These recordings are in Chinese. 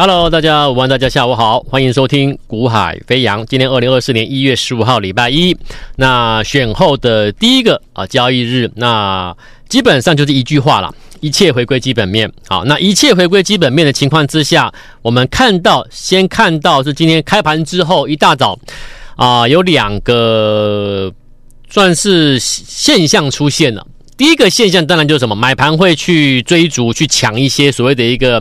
Hello，大家午安，大家下午好，欢迎收听《股海飞扬》。今天二零二四年一月十五号，礼拜一，那选后的第一个啊交易日，那基本上就是一句话了，一切回归基本面。好，那一切回归基本面的情况之下，我们看到，先看到是今天开盘之后一大早啊，有两个算是现象出现了。第一个现象当然就是什么，买盘会去追逐、去抢一些所谓的一个。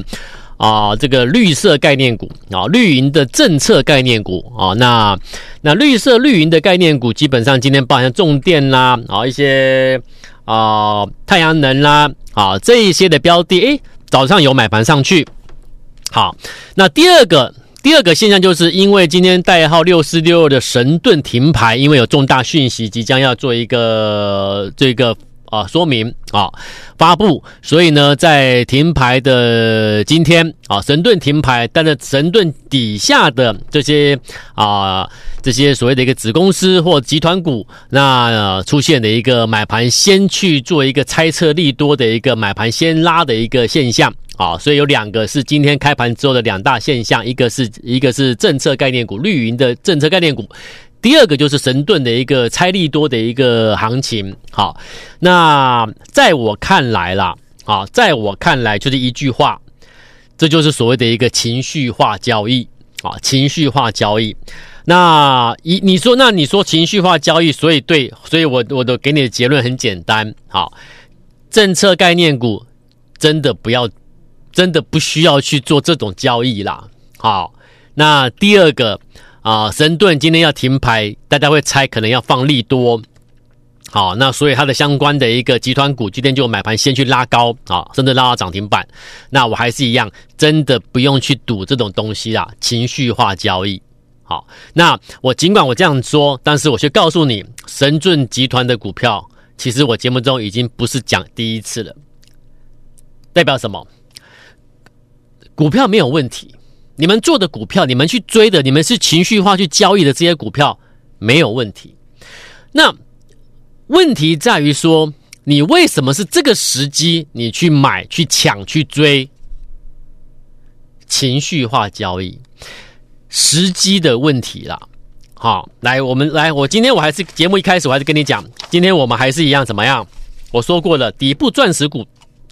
啊，这个绿色概念股啊，绿营的政策概念股啊，那那绿色绿营的概念股，基本上今天包含重电啦，啊一些啊太阳能啦，啊这一些的标的，诶，早上有买盘上去。好，那第二个第二个现象就是因为今天代号六四六二的神盾停牌，因为有重大讯息即将要做一个这个。啊，说明啊，发布，所以呢，在停牌的今天啊，神盾停牌，但是神盾底下的这些啊，这些所谓的一个子公司或集团股，那、出现的一个买盘先去做一个猜测利多的一个买盘先拉的一个现象啊，所以有两个是今天开盘之后的两大现象，一个是一个是政策概念股绿云的政策概念股。第二个就是神盾的一个猜利多的一个行情，好，那在我看来啦，啊，在我看来就是一句话，这就是所谓的一个情绪化交易啊，情绪化交易。那一你说，那你说情绪化交易，所以对，所以我我的给你的结论很简单，好，政策概念股真的不要，真的不需要去做这种交易啦，好，那第二个。啊，神盾今天要停牌，大家会猜可能要放利多，好，那所以它的相关的一个集团股今天就买盘先去拉高，啊，甚至拉到涨停板。那我还是一样，真的不用去赌这种东西啦，情绪化交易。好，那我尽管我这样说，但是我却告诉你，神盾集团的股票，其实我节目中已经不是讲第一次了，代表什么？股票没有问题。你们做的股票，你们去追的，你们是情绪化去交易的这些股票没有问题。那问题在于说，你为什么是这个时机你去买、去抢、去追？情绪化交易，时机的问题啦。好，来，我们来，我今天我还是节目一开始我还是跟你讲，今天我们还是一样怎么样？我说过了，底部钻石股。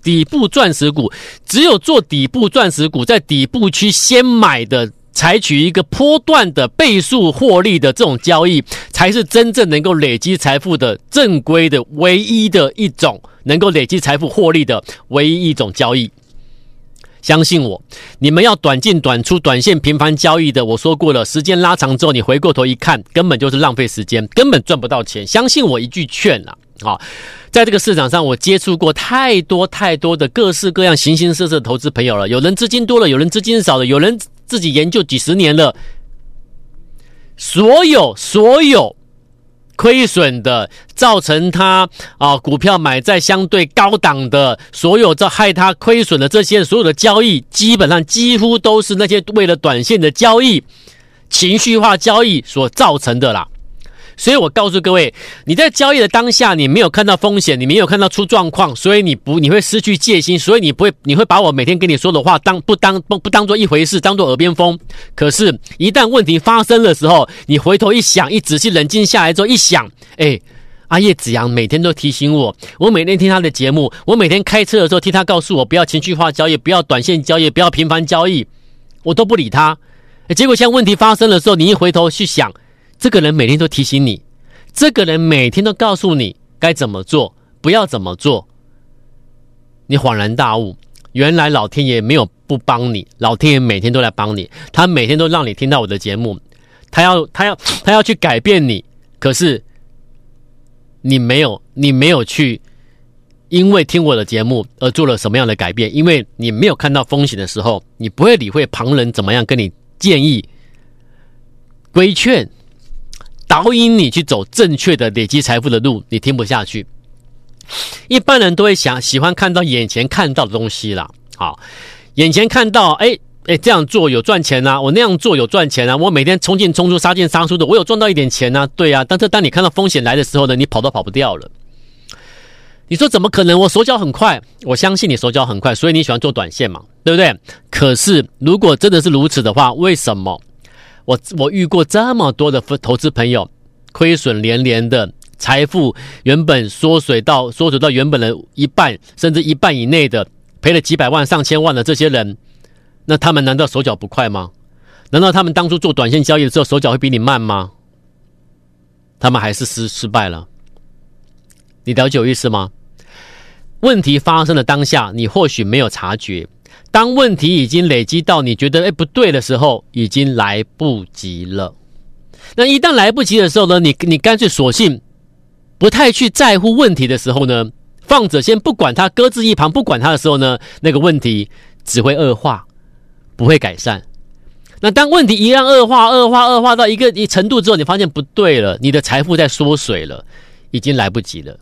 底部钻石股，只有做底部钻石股，在底部区先买的，采取一个波段的倍数获利的这种交易，才是真正能够累积财富的正规的唯一的一种能够累积财富获利的唯一一种交易。相信我，你们要短进短出、短线频繁交易的，我说过了，时间拉长之后，你回过头一看，根本就是浪费时间，根本赚不到钱。相信我一句劝啊，啊，在这个市场上，我接触过太多太多的各式各样、形形色色的投资朋友了。有人资金多了，有人资金少了，有人自己研究几十年了，所有所有。亏损的，造成他啊股票买在相对高档的，所有这害他亏损的这些所有的交易，基本上几乎都是那些为了短线的交易、情绪化交易所造成的啦。所以我告诉各位，你在交易的当下，你没有看到风险，你没有看到出状况，所以你不你会失去戒心，所以你不会你会把我每天跟你说的话当不当不不当做一回事，当做耳边风。可是，一旦问题发生的时候，你回头一想，一仔细冷静下来之后一想，哎，阿叶子阳每天都提醒我，我每天听他的节目，我每天开车的时候听他告诉我不要情绪化交易，不要短线交易，不要频繁交易，我都不理他。结果，像问题发生的时候，你一回头去想。这个人每天都提醒你，这个人每天都告诉你该怎么做，不要怎么做。你恍然大悟，原来老天爷没有不帮你，老天爷每天都来帮你，他每天都让你听到我的节目，他要他要他要去改变你，可是你没有你没有去，因为听我的节目而做了什么样的改变？因为你没有看到风险的时候，你不会理会旁人怎么样跟你建议、规劝。导引你去走正确的累积财富的路，你听不下去。一般人都会想喜欢看到眼前看到的东西啦。好，眼前看到，哎哎，这样做有赚钱呐、啊，我那样做有赚钱啊，我每天冲进冲出、杀进杀出的，我有赚到一点钱呐、啊，对啊。但是当你看到风险来的时候呢，你跑都跑不掉了。你说怎么可能？我手脚很快，我相信你手脚很快，所以你喜欢做短线嘛，对不对？可是如果真的是如此的话，为什么我我遇过这么多的投资朋友亏损连连的，财富原本缩水到缩水到原本的一半，甚至一半以内的，赔了几百万、上千万的这些人，那他们难道手脚不快吗？难道他们当初做短线交易的时候手脚会比你慢吗？他们还是失失败了。你了解我意思吗？问题发生的当下，你或许没有察觉；当问题已经累积到你觉得哎不对的时候，已经来不及了。那一旦来不及的时候呢？你你干脆索性不太去在乎问题的时候呢，放着先不管它，搁置一旁不管它的时候呢，那个问题只会恶化，不会改善。那当问题一样恶化、恶化、恶化到一个一程度之后，你发现不对了，你的财富在缩水了，已经来不及了。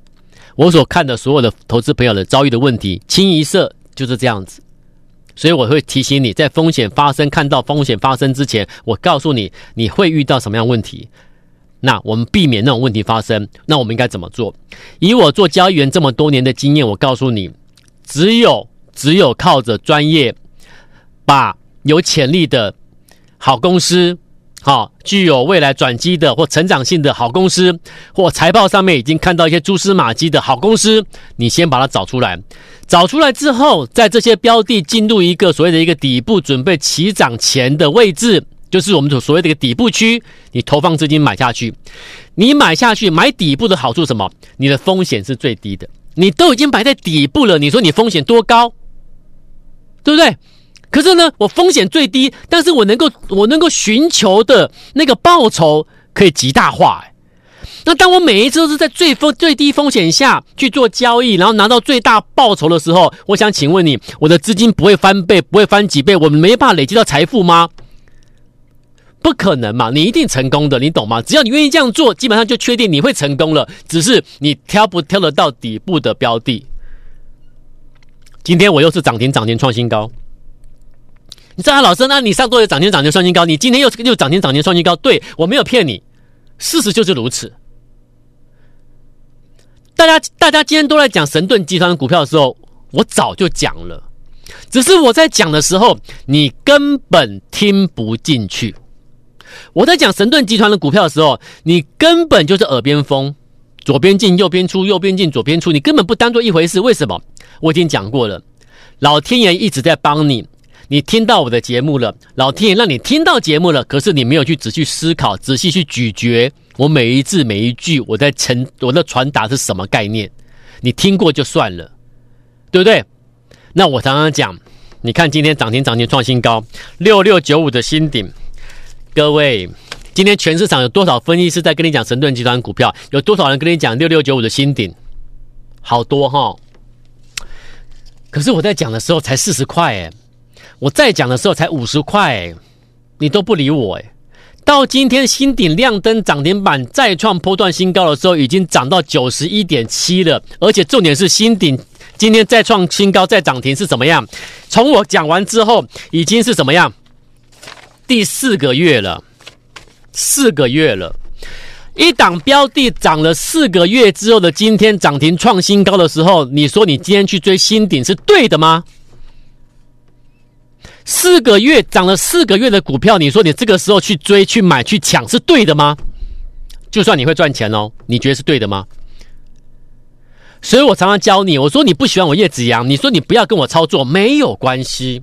我所看的所有的投资朋友的遭遇的问题，清一色就是这样子，所以我会提醒你，在风险发生、看到风险发生之前，我告诉你你会遇到什么样问题。那我们避免那种问题发生，那我们应该怎么做？以我做交易员这么多年的经验，我告诉你，只有只有靠着专业，把有潜力的好公司。好，具有未来转机的或成长性的好公司，或财报上面已经看到一些蛛丝马迹的好公司，你先把它找出来。找出来之后，在这些标的进入一个所谓的一个底部，准备起涨前的位置，就是我们所所谓的一个底部区，你投放资金买下去。你买下去买底部的好处什么？你的风险是最低的。你都已经摆在底部了，你说你风险多高？对不对？可是呢，我风险最低，但是我能够我能够寻求的那个报酬可以极大化。那当我每一次都是在最风最低风险下去做交易，然后拿到最大报酬的时候，我想请问你，我的资金不会翻倍，不会翻几倍，我们没办法累积到财富吗？不可能嘛，你一定成功的，你懂吗？只要你愿意这样做，基本上就确定你会成功了，只是你挑不挑得到底部的标的。今天我又是涨停涨停创新高。你知道老师，那你上周也涨停涨停创新高，你今天又又涨停涨停创新高，对，我没有骗你，事实就是如此。大家大家今天都在讲神盾集团的股票的时候，我早就讲了，只是我在讲的时候你根本听不进去。我在讲神盾集团的股票的时候，你根本就是耳边风，左边进右边出，右边进左边出，你根本不当做一回事。为什么？我已经讲过了，老天爷一直在帮你。你听到我的节目了，老天爷让你听到节目了，可是你没有去仔细思考、仔细去咀嚼我每一字每一句我在传我的传达是什么概念？你听过就算了，对不对？那我常常讲，你看今天涨停涨停创新高，六六九五的新顶，各位，今天全市场有多少分析师在跟你讲神盾集团股票？有多少人跟你讲六六九五的新顶？好多哈，可是我在讲的时候才四十块诶。我再讲的时候才五十块，你都不理我诶。到今天新顶亮灯涨停板再创波段新高的时候，已经涨到九十一点七了。而且重点是新顶今天再创新高再涨停是怎么样？从我讲完之后，已经是怎么样？第四个月了，四个月了。一档标的涨了四个月之后的今天涨停创新高的时候，你说你今天去追新顶是对的吗？四个月涨了四个月的股票，你说你这个时候去追、去买、去抢是对的吗？就算你会赚钱哦，你觉得是对的吗？所以我常常教你，我说你不喜欢我叶子阳，你说你不要跟我操作，没有关系。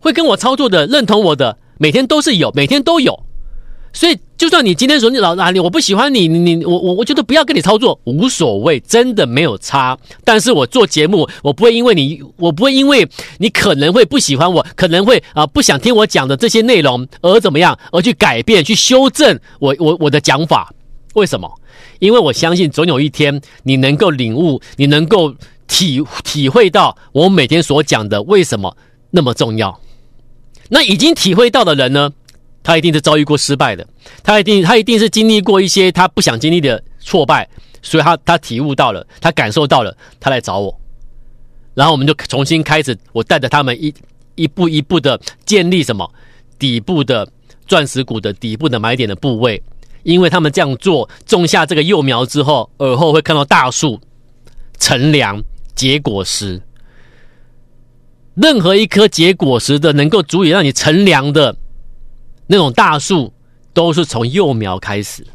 会跟我操作的、认同我的，每天都是有，每天都有。所以，就算你今天说你老哪里，我不喜欢你，你我我我觉得不要跟你操作，无所谓，真的没有差。但是我做节目，我不会因为你，我不会因为你可能会不喜欢我，可能会啊、不想听我讲的这些内容而怎么样，而去改变、去修正我我我的讲法。为什么？因为我相信总有一天你能够领悟，你能够体体会到我每天所讲的为什么那么重要。那已经体会到的人呢？他一定是遭遇过失败的，他一定他一定是经历过一些他不想经历的挫败，所以他他体悟到了，他感受到了，他来找我，然后我们就重新开始，我带着他们一一步一步的建立什么？底部的钻石股的底部的买点的部位，因为他们这样做种下这个幼苗之后，耳后会看到大树乘凉结果实。任何一颗结果实的，能够足以让你乘凉的那种大树，都是从幼苗开始。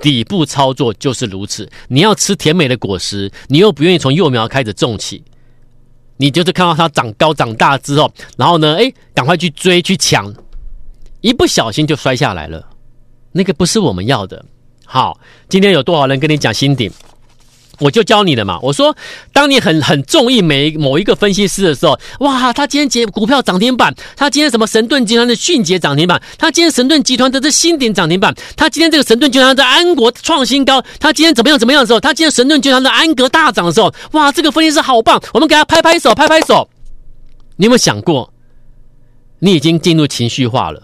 底部操作就是如此。你要吃甜美的果实，你又不愿意从幼苗开始种起，你就是看到它长高长大之后，然后呢，哎，赶快去追去抢，一不小心就摔下来了。那个不是我们要的。好，今天有多少人跟你讲新顶？我就教你了嘛。我说，当你很很中意每某一个分析师的时候，哇，他今天结股票涨停板，他今天什么神盾集团的迅捷涨停板，他今天神盾集团的这新鼎涨停板，他今天这个神盾集团的安国创新高，他今天怎么样怎么样的时候，他今天神盾集团的安格大涨的时候，哇，这个分析师好棒，我们给他拍拍手，拍拍手。你有没有想过，你已经进入情绪化了？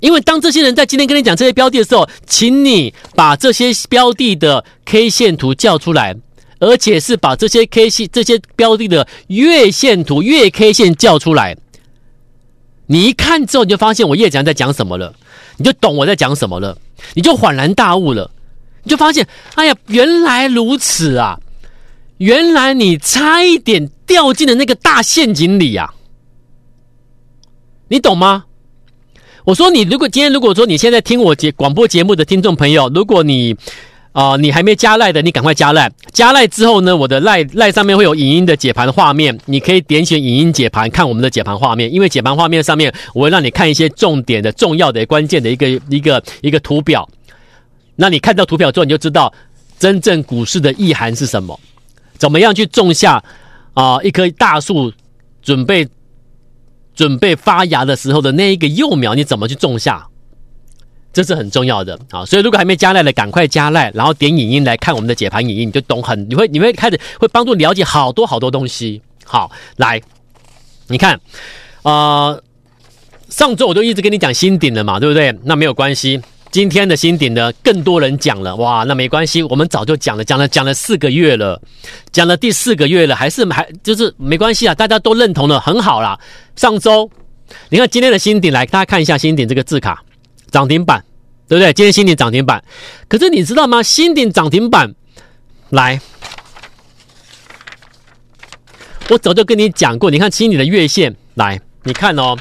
因为当这些人在今天跟你讲这些标的的时候，请你把这些标的的 K 线图叫出来，而且是把这些 K 线这些标的的月线图、月 K 线叫出来。你一看之后，你就发现我叶讲在讲什么了，你就懂我在讲什么了，你就恍然大悟了，你就发现，哎呀，原来如此啊！原来你差一点掉进了那个大陷阱里呀！你懂吗？我说你，如果今天如果说你现在听我节广播节目的听众朋友，如果你啊、你还没加赖的，你赶快加赖。加赖之后呢，我的赖赖上面会有影音的解盘画面，你可以点选影音解盘看我们的解盘画面。因为解盘画面上面我会让你看一些重点的、重要的、关键的一个一个一个图表。那你看到图表之后，你就知道真正股市的意涵是什么，怎么样去种下啊、一棵大树，准备。准备发芽的时候的那一个幼苗，你怎么去种下？这是很重要的啊！所以如果还没加赖的，赶快加赖，然后点影音来看我们的解盘影音，你就懂很，你会你会开始会帮助了解好多好多东西。好，来，你看，呃，上周我就一直跟你讲新鼎了嘛，对不对？那没有关系。今天的新鼎呢，更多人讲了哇，那没关系，我们早就讲了，讲了讲了四个月了，讲了第四个月了，还是还就是没关系啊，大家都认同了，很好啦。上周你看今天的新鼎来，大家看一下新鼎这个字卡涨停板，对不对？今天新鼎涨停板，可是你知道吗？新鼎涨停板来，我早就跟你讲过，你看新鼎的月线来，你看哦。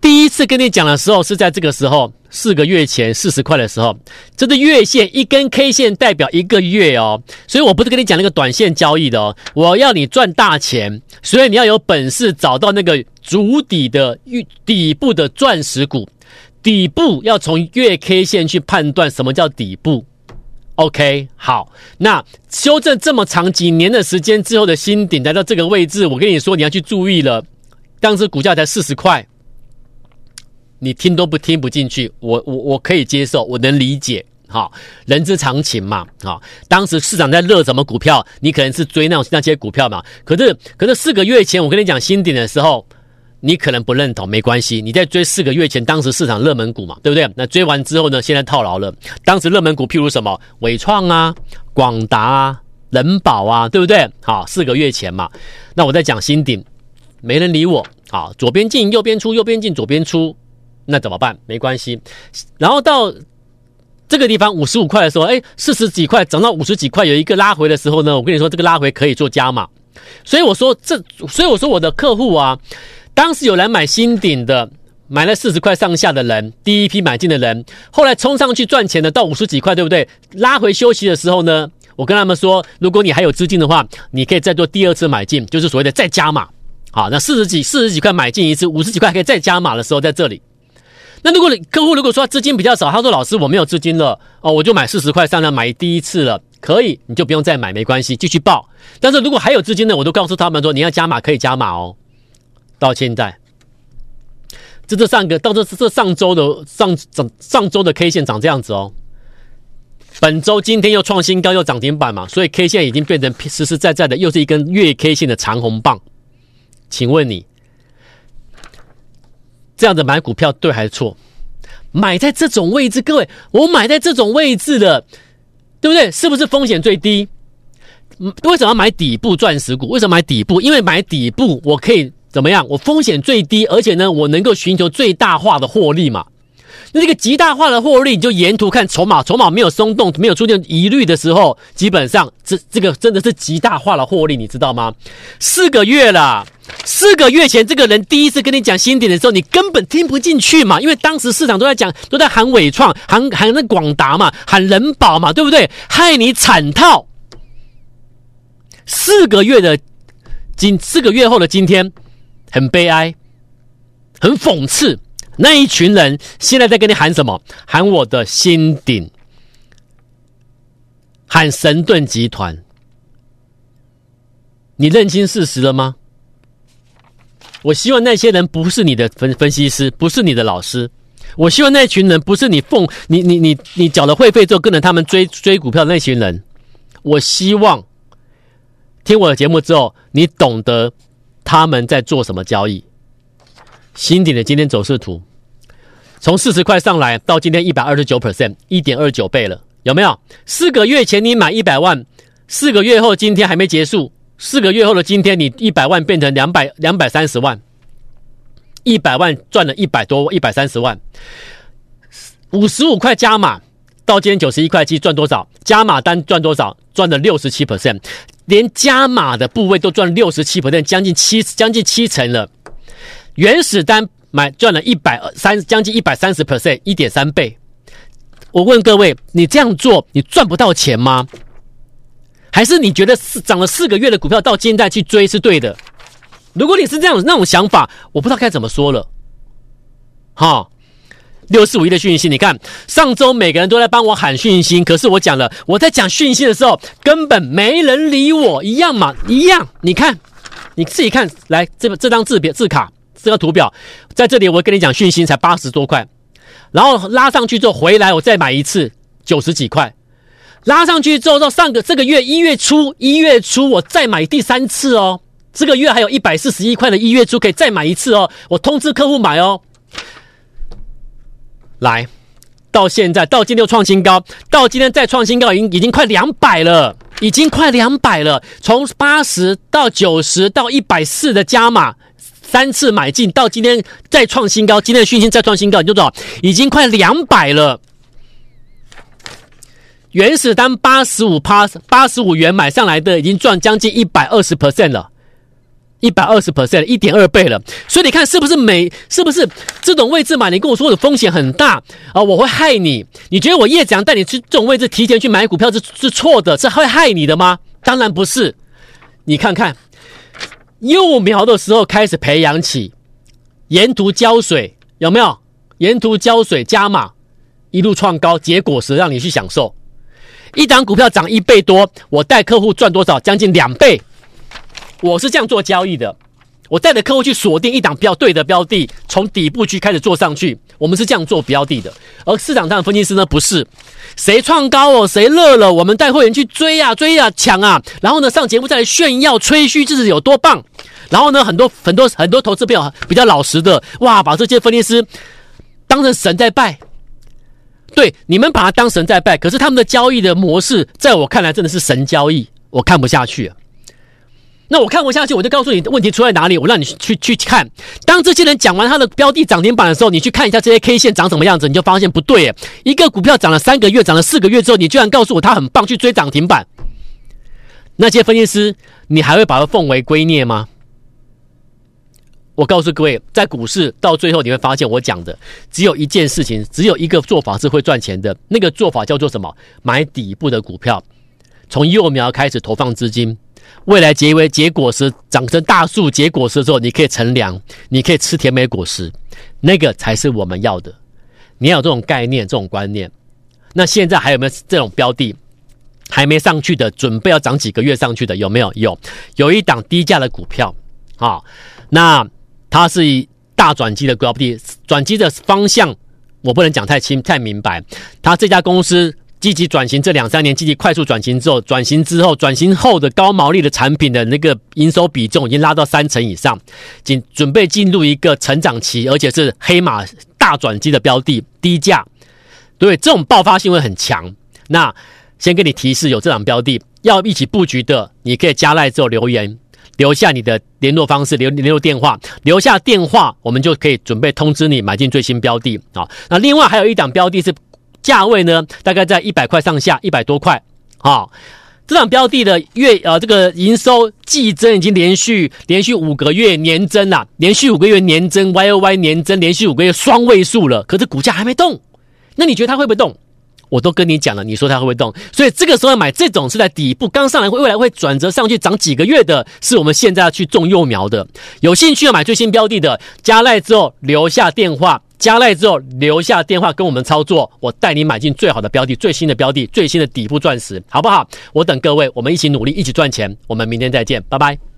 第一次跟你讲的时候是在这个时候，四个月前四十块的时候，这个月线一根 K 线代表一个月哦，所以我不是跟你讲那个短线交易的哦，我要你赚大钱，所以你要有本事找到那个足底的底部的钻石股，底部要从月 K 线去判断什么叫底部。OK，好，那修正这么长几年的时间之后的新顶来到这个位置，我跟你说你要去注意了，当时股价才四十块。你听都不听不进去，我我我可以接受，我能理解，哈，人之常情嘛，哈。当时市场在热什么股票，你可能是追那种那些股票嘛。可是可是四个月前我跟你讲新鼎的时候，你可能不认同，没关系，你在追四个月前当时市场热门股嘛，对不对？那追完之后呢，现在套牢了。当时热门股譬如什么伟创啊、广达啊、人保啊，对不对？好，四个月前嘛。那我在讲新鼎，没人理我，好，左边进右边出，右边进左边出。那怎么办？没关系。然后到这个地方五十五块的时候，哎，四十几块涨到五十几块，有一个拉回的时候呢，我跟你说，这个拉回可以做加码。所以我说这，所以我说我的客户啊，当时有来买新顶的，买了四十块上下的人，第一批买进的人，后来冲上去赚钱的，到五十几块，对不对？拉回休息的时候呢，我跟他们说，如果你还有资金的话，你可以再做第二次买进，就是所谓的再加码。好，那四十几、四十几块买进一次，五十几块可以再加码的时候，在这里。那如果客户如果说资金比较少，他说老师我没有资金了哦，我就买四十块上来买第一次了，可以，你就不用再买，没关系，继续报。但是如果还有资金呢，我都告诉他们说你要加码可以加码哦。到现在，这这上个到这这上周的上上上周的 K 线长这样子哦，本周今天又创新高又涨停板嘛，所以 K 线已经变成实实在在的又是一根月 K 线的长红棒，请问你？这样子买股票对还是错？买在这种位置，各位，我买在这种位置的，对不对？是不是风险最低？为什么要买底部钻石股？为什么买底部？因为买底部我可以怎么样？我风险最低，而且呢，我能够寻求最大化的获利嘛。那这个极大化的获利，你就沿途看筹码，筹码没有松动，没有出现疑虑的时候，基本上这这个真的是极大化的获利，你知道吗？四个月了，四个月前这个人第一次跟你讲新点的时候，你根本听不进去嘛，因为当时市场都在讲，都在喊伟创，喊喊那广达嘛，喊人保嘛，对不对？害你惨套。四个月的今，四个月后的今天，很悲哀，很讽刺。那一群人现在在跟你喊什么？喊我的新鼎，喊神盾集团。你认清事实了吗？我希望那些人不是你的分分析师，不是你的老师。我希望那群人不是你奉你你你你缴了会费之后跟着他们追追股票的那群人。我希望听我的节目之后，你懂得他们在做什么交易。新鼎的今天走势图。从四十块上来到今天一百二十九 percent，一点二九倍了，有没有？四个月前你买一百万，四个月后今天还没结束，四个月后的今天你一百万变成两百两百三十万，一百万赚了一百多一百三十万，五十五块加码到今天九十一块七赚多少？加码单赚多少？赚了六十七 percent，连加码的部位都赚六十七 percent，将近七将近七成了，原始单。买赚了一百三，将近一百三十 percent，一点三倍。我问各位，你这样做，你赚不到钱吗？还是你觉得是涨了四个月的股票到现在去追是对的？如果你是这样那种想法，我不知道该怎么说了。哈，六四五一的讯息，你看上周每个人都在帮我喊讯息，可是我讲了，我在讲讯息的时候根本没人理我，一样嘛，一样。你看，你自己看，来这这张字别字卡。这个图表在这里，我跟你讲，讯息才八十多块，然后拉上去之后回来，我再买一次九十几块，拉上去之后到上个这个月一月初，一月初我再买第三次哦，这个月还有一百四十一块的一月初可以再买一次哦，我通知客户买哦，来到现在到今天又创新高，到今天再创新高，已经已经快两百了，已经快两百了，从八十到九十到一百四的加码。三次买进到今天再创新高，今天的讯息再创新高，你就知道已经快两百了。原始单八十五趴，八十五元买上来的，已经赚将近一百二十 percent 了，一百二十 percent，一点二倍了。所以你看是不是每是不是这种位置买？你跟我说的风险很大啊，我会害你。你觉得我叶子阳带你去这种位置提前去买股票是是错的，是会害你的吗？当然不是。你看看。幼苗的时候开始培养起，沿途浇水有没有？沿途浇水加码，一路创高，结果是让你去享受。一档股票涨一倍多，我带客户赚多少？将近两倍。我是这样做交易的。我带着客户去锁定一档比较对的标的，从底部去开始做上去。我们是这样做标的的，而市场上的分析师呢，不是谁创高哦，谁乐了，我们带会员去追啊追啊抢啊，然后呢上节目再来炫耀吹嘘自己有多棒。然后呢，很多很多很多投资朋友比较老实的，哇，把这些分析师当成神在拜。对，你们把他当神在拜，可是他们的交易的模式，在我看来真的是神交易，我看不下去。那我看不下去，我就告诉你问题出在哪里，我让你去去看。当这些人讲完他的标的涨停板的时候，你去看一下这些 K 线长什么样子，你就发现不对。一个股票涨了三个月，涨了四个月之后，你居然告诉我它很棒，去追涨停板。那些分析师，你还会把它奉为圭臬吗？我告诉各位，在股市到最后你会发现，我讲的只有一件事情，只有一个做法是会赚钱的。那个做法叫做什么？买底部的股票，从幼苗开始投放资金。未来结为结果时，长成大树结果实的时候，你可以乘凉，你可以吃甜美果实，那个才是我们要的。你要有这种概念、这种观念。那现在还有没有这种标的还没上去的，准备要涨几个月上去的？有没有？有，有一档低价的股票啊。那它是以大转机的标的，转机的方向我不能讲太清太明白。它这家公司。积极转型，这两三年积极快速转型之后，转型之后，转型后的高毛利的产品的那个营收比重已经拉到三成以上，仅准备进入一个成长期，而且是黑马大转机的标的，低价，对，这种爆发性会很强。那先给你提示，有这档标的要一起布局的，你可以加赖之后留言，留下你的联络方式，留联络电话，留下电话，我们就可以准备通知你买进最新标的啊。那另外还有一档标的是价位呢，大概在一百块上下，一百多块啊。这档标的的月呃这个营收季增已经连续连续五个月年增了，连续五个月年增，Y O Y 年增，连续五个月双位数了，可是股价还没动。那你觉得它会不会动？我都跟你讲了，你说它会不会动？所以这个时候买这种是在底部刚上来会，未来会转折上去涨几个月的，是我们现在要去种幼苗的。有兴趣要买最新标的的，加赖之后留下电话，加赖之后留下电话跟我们操作，我带你买进最好的标的，最新的标的，最新的底部钻石，好不好？我等各位，我们一起努力，一起赚钱。我们明天再见，拜拜。